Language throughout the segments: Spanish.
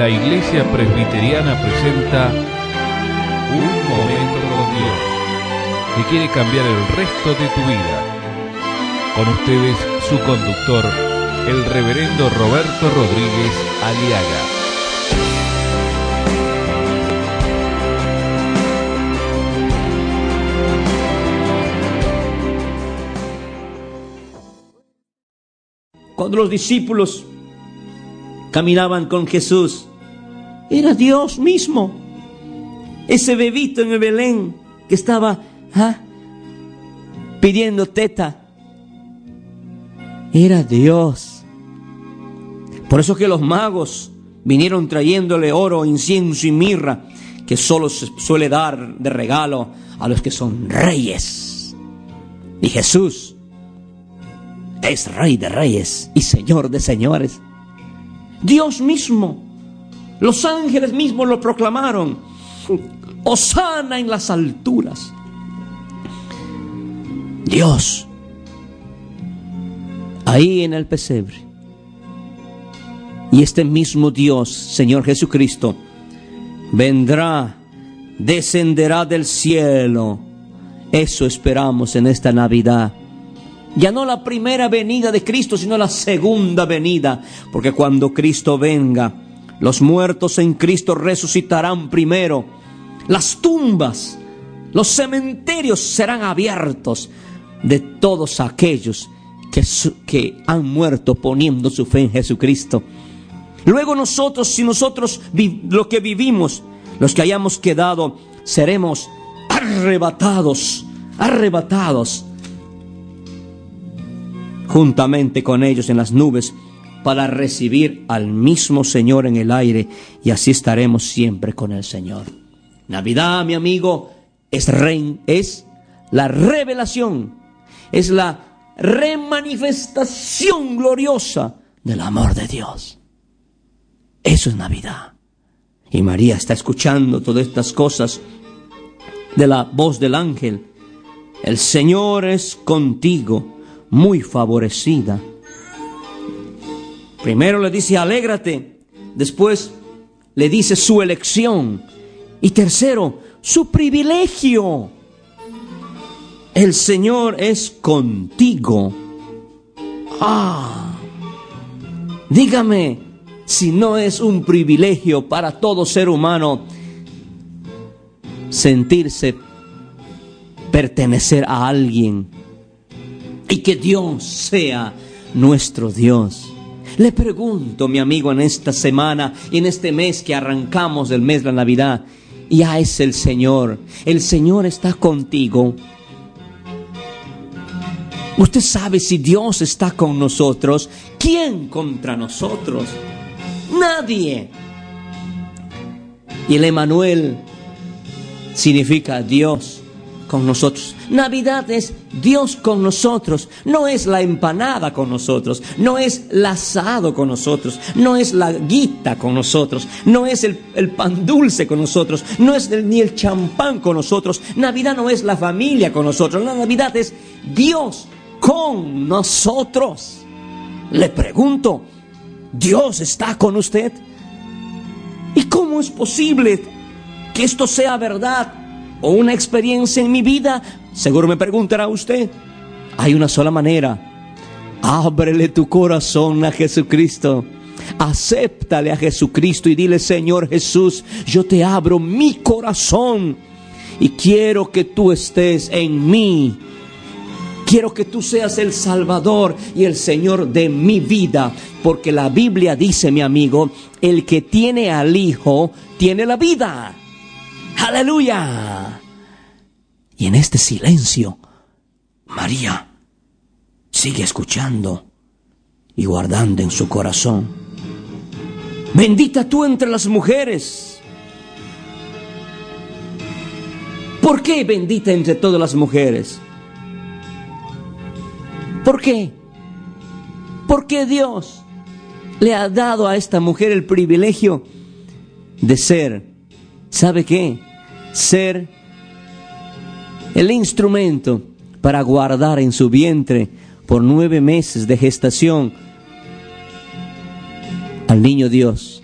la Iglesia Presbiteriana presenta Un Momento con Dios, que quiere cambiar el resto de tu vida. Con ustedes, su conductor, el reverendo Roberto Rodríguez Aliaga. Cuando los discípulos caminaban con Jesús, era Dios mismo. Ese bebito en el Belén que estaba ¿ah? pidiendo teta, era Dios. Por eso que los magos vinieron trayéndole oro, incienso y mirra, que solo se suele dar de regalo a los que son reyes. Y Jesús es rey de reyes y señor de señores. Dios mismo, los ángeles mismos lo proclamaron. Osana en las alturas. Dios, ahí en el pesebre. Y este mismo Dios, Señor Jesucristo, vendrá, descenderá del cielo. Eso esperamos en esta Navidad ya no la primera venida de Cristo, sino la segunda venida. Porque cuando Cristo venga, los muertos en Cristo resucitarán primero. Las tumbas, los cementerios serán abiertos de todos aquellos que, que han muerto poniendo su fe en Jesucristo. Luego nosotros, si nosotros lo que vivimos, los que hayamos quedado, seremos arrebatados, arrebatados juntamente con ellos en las nubes para recibir al mismo Señor en el aire y así estaremos siempre con el Señor. Navidad, mi amigo, es, es la revelación, es la remanifestación gloriosa del amor de Dios. Eso es Navidad. Y María está escuchando todas estas cosas de la voz del ángel. El Señor es contigo muy favorecida. Primero le dice, alégrate. Después le dice su elección. Y tercero, su privilegio. El Señor es contigo. Ah, dígame si no es un privilegio para todo ser humano sentirse pertenecer a alguien y que Dios sea nuestro Dios. Le pregunto, mi amigo, en esta semana y en este mes que arrancamos del mes de la Navidad, ya es el Señor. El Señor está contigo. Usted sabe si Dios está con nosotros, ¿quién contra nosotros? Nadie. Y el Emanuel significa Dios con nosotros. Navidad es Dios con nosotros. No es la empanada con nosotros. No es el asado con nosotros. No es la guita con nosotros. No es el, pan dulce con nosotros. No es ni el champán con nosotros. Navidad no es la familia con nosotros. La Navidad es Dios con nosotros. Le pregunto, ¿Dios está con usted? ¿Y cómo es posible que esto sea verdad o una experiencia en mi vida, seguro me preguntará usted, hay una sola manera. Ábrele tu corazón a Jesucristo. Acéptale a Jesucristo y dile, Señor Jesús, yo te abro mi corazón y quiero que tú estés en mí. Quiero que tú seas el Salvador y el Señor de mi vida, porque la Biblia dice, mi amigo, el que tiene al Hijo, tiene la vida. Aleluya. Y en este silencio, María sigue escuchando y guardando en su corazón. Bendita tú entre las mujeres. ¿Por qué bendita entre todas las mujeres? ¿Por qué? Porque Dios le ha dado a esta mujer el privilegio de ser, ¿sabe qué? Ser el instrumento para guardar en su vientre por nueve meses de gestación al niño Dios.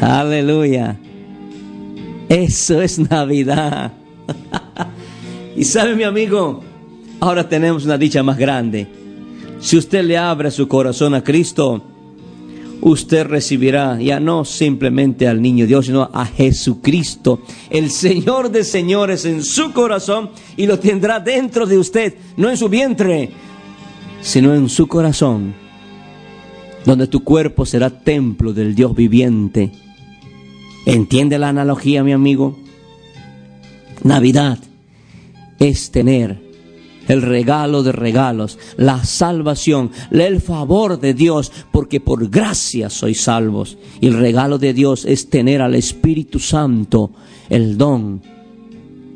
Aleluya. Eso es Navidad. y sabe mi amigo, ahora tenemos una dicha más grande. Si usted le abre su corazón a Cristo, usted recibirá ya no simplemente al niño Dios, sino a Jesucristo, el Señor de señores en su corazón y lo tendrá dentro de usted, no en su vientre, sino en su corazón, donde tu cuerpo será templo del Dios viviente. ¿Entiende la analogía, mi amigo? Navidad es tener el regalo de regalos, la salvación, el favor de Dios, porque por gracia sois salvos. Y el regalo de Dios es tener al Espíritu Santo, el don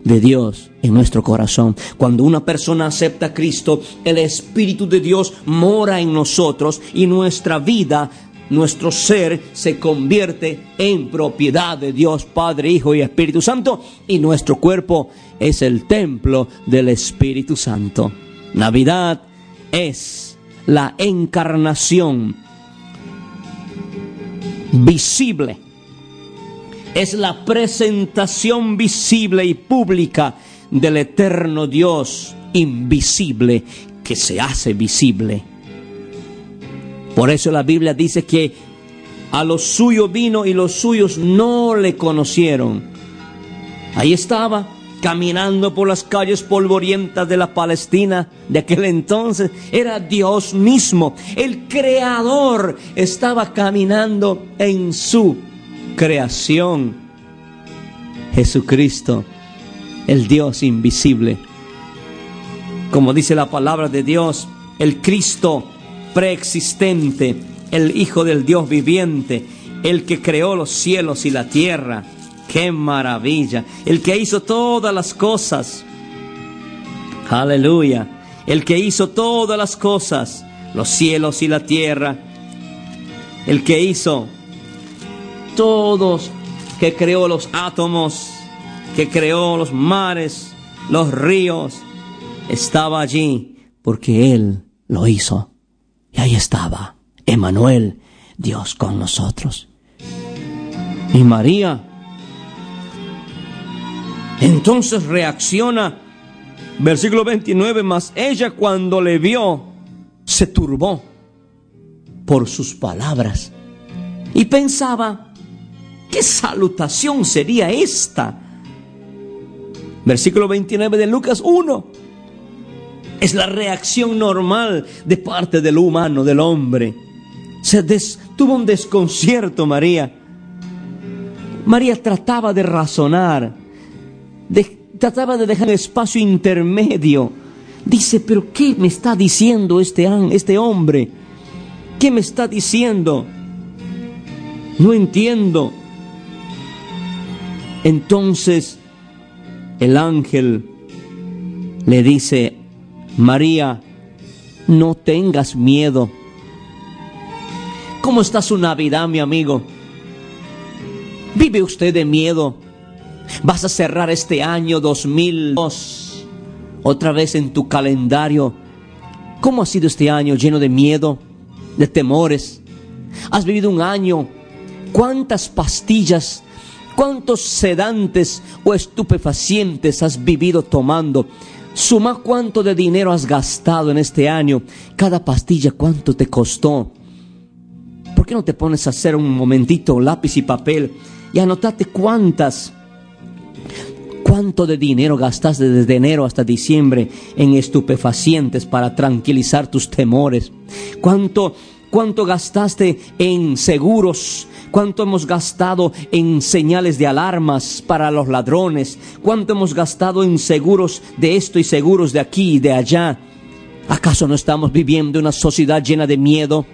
de Dios en nuestro corazón. Cuando una persona acepta a Cristo, el Espíritu de Dios mora en nosotros y nuestra vida nuestro ser se convierte en propiedad de Dios Padre, Hijo y Espíritu Santo y nuestro cuerpo es el templo del Espíritu Santo. Navidad es la encarnación visible. Es la presentación visible y pública del eterno Dios invisible que se hace visible por eso la Biblia dice que a los suyos vino y los suyos no le conocieron. Ahí estaba, caminando por las calles polvorientas de la Palestina de aquel entonces. Era Dios mismo, el creador, estaba caminando en su creación. Jesucristo, el Dios invisible. Como dice la palabra de Dios, el Cristo preexistente, el Hijo del Dios viviente, el que creó los cielos y la tierra. ¡Qué maravilla! El que hizo todas las cosas. Aleluya. El que hizo todas las cosas, los cielos y la tierra. El que hizo todos, que creó los átomos, que creó los mares, los ríos, estaba allí porque Él lo hizo. Y ahí estaba, Emanuel, Dios con nosotros. Y María entonces reacciona, versículo 29, más ella cuando le vio, se turbó por sus palabras y pensaba, ¿qué salutación sería esta? Versículo 29 de Lucas 1. Es la reacción normal de parte del humano, del hombre. Se tuvo un desconcierto María. María trataba de razonar, trataba de dejar espacio intermedio. Dice, pero ¿qué me está diciendo este, este hombre? ¿Qué me está diciendo? No entiendo. Entonces el ángel le dice María, no tengas miedo. ¿Cómo está su Navidad, mi amigo? ¿Vive usted de miedo? ¿Vas a cerrar este año 2002 otra vez en tu calendario? ¿Cómo ha sido este año lleno de miedo, de temores? ¿Has vivido un año? ¿Cuántas pastillas, cuántos sedantes o estupefacientes has vivido tomando? Suma cuánto de dinero has gastado en este año. Cada pastilla cuánto te costó. ¿Por qué no te pones a hacer un momentito lápiz y papel y anotate cuántas cuánto de dinero gastaste desde enero hasta diciembre en estupefacientes para tranquilizar tus temores? ¿Cuánto cuánto gastaste en seguros cuánto hemos gastado en señales de alarmas para los ladrones, cuánto hemos gastado en seguros de esto y seguros de aquí y de allá. ¿Acaso no estamos viviendo una sociedad llena de miedo?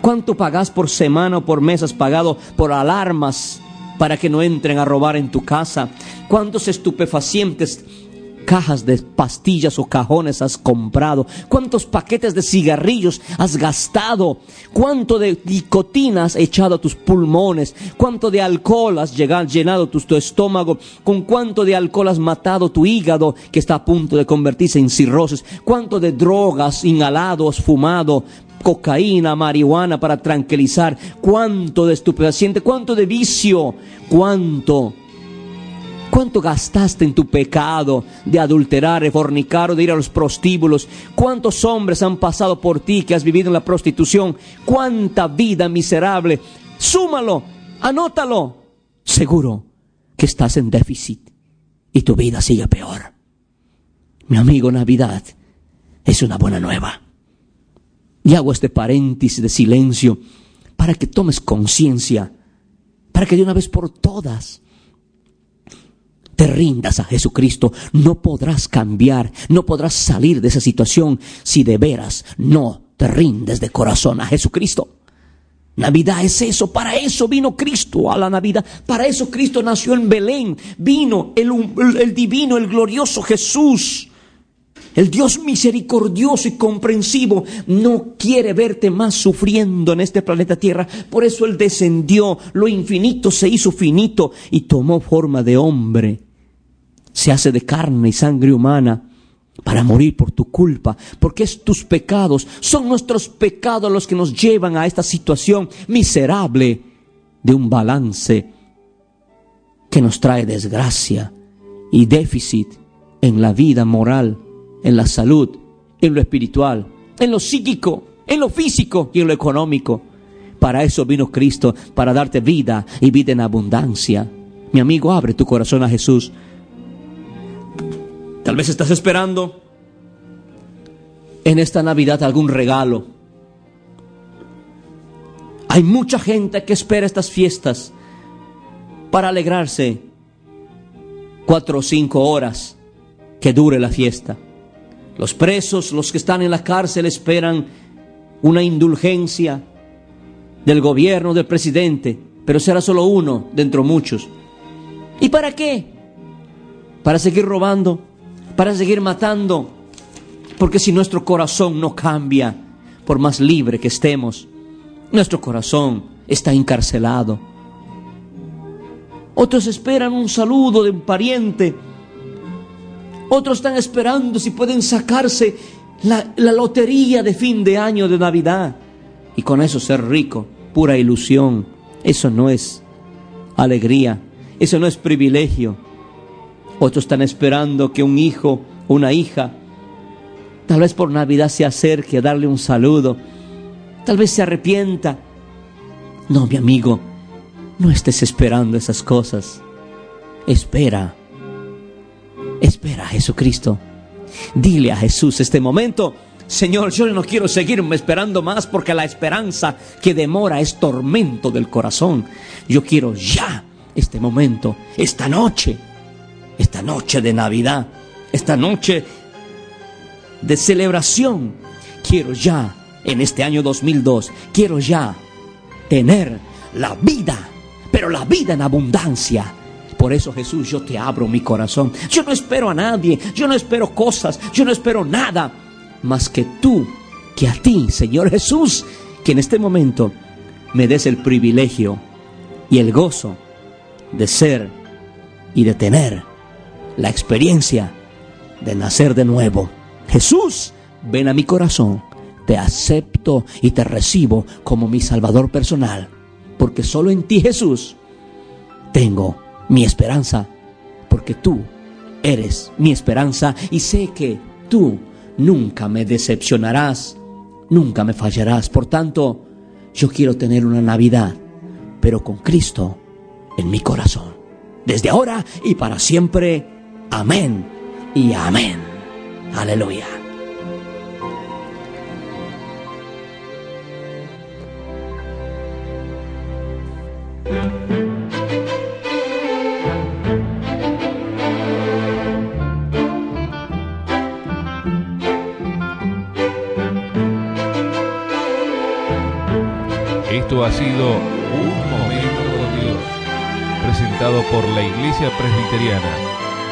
¿Cuánto pagas por semana o por mes has pagado por alarmas para que no entren a robar en tu casa? ¿Cuántos estupefacientes cajas de pastillas o cajones has comprado? ¿Cuántos paquetes de cigarrillos has gastado? ¿Cuánto de nicotina has echado a tus pulmones? ¿Cuánto de alcohol has llenado tu, tu estómago? ¿Con cuánto de alcohol has matado tu hígado que está a punto de convertirse en cirrosis? ¿Cuánto de drogas inhalado has fumado? cocaína, marihuana para tranquilizar, cuánto de estupefaciente, cuánto de vicio, cuánto ¿Cuánto gastaste en tu pecado de adulterar, de fornicar o de ir a los prostíbulos? ¿Cuántos hombres han pasado por ti que has vivido en la prostitución? ¿Cuánta vida miserable? Súmalo, anótalo. Seguro que estás en déficit y tu vida sigue peor. Mi amigo, Navidad es una buena nueva. Y hago este paréntesis de silencio para que tomes conciencia, para que de una vez por todas te rindas a Jesucristo, no podrás cambiar, no podrás salir de esa situación si de veras no te rindes de corazón a Jesucristo. Navidad es eso, para eso vino Cristo a la Navidad, para eso Cristo nació en Belén, vino el, el, divino, el glorioso Jesús. El Dios misericordioso y comprensivo no quiere verte más sufriendo en este planeta Tierra. Por eso Él descendió, lo infinito se hizo finito y tomó forma de hombre se hace de carne y sangre humana para morir por tu culpa, porque es tus pecados, son nuestros pecados los que nos llevan a esta situación miserable de un balance que nos trae desgracia y déficit en la vida moral, en la salud, en lo espiritual, en lo psíquico, en lo físico y en lo económico. Para eso vino Cristo, para darte vida y vida en abundancia. Mi amigo, abre tu corazón a Jesús. Tal vez estás esperando en esta Navidad algún regalo. Hay mucha gente que espera estas fiestas para alegrarse cuatro o cinco horas que dure la fiesta. Los presos, los que están en la cárcel esperan una indulgencia del gobierno, del presidente, pero será solo uno dentro de muchos. ¿Y para qué? Para seguir robando, para seguir matando. Porque si nuestro corazón no cambia, por más libre que estemos, nuestro corazón está encarcelado. Otros esperan un saludo de un pariente. Otros están esperando si pueden sacarse la, lotería de fin de año de Navidad. Y con eso ser rico, pura ilusión. Eso no es alegría, eso no es privilegio. Otros están esperando que un hijo una hija, tal vez por Navidad se acerque a darle un saludo. Tal vez se arrepienta. No, mi amigo, no estés esperando esas cosas. Espera. Espera a Jesucristo. Dile a Jesús este momento, Señor, yo no quiero seguirme esperando más porque la esperanza que demora es tormento del corazón. Yo quiero ya este momento, esta noche, esta noche de Navidad, esta noche de celebración, quiero ya, en este año 2002, quiero ya tener la vida, pero la vida en abundancia. Por eso Jesús, yo te abro mi corazón. Yo no espero a nadie, yo no espero cosas, yo no espero nada, más que tú, que a ti, Señor Jesús, que en este momento me des el privilegio y el gozo de ser y de tener la experiencia de nacer de nuevo. Jesús, ven a mi corazón, te acepto y te recibo como mi Salvador personal, porque solo en ti Jesús tengo mi esperanza, porque tú eres mi esperanza y sé que tú nunca me decepcionarás, nunca me fallarás. Por tanto, yo quiero tener una Navidad, pero con Cristo en mi corazón, desde ahora y para siempre. Amén y amén. Aleluya. Esto ha sido un momento con Dios, presentado por la Iglesia Presbiteriana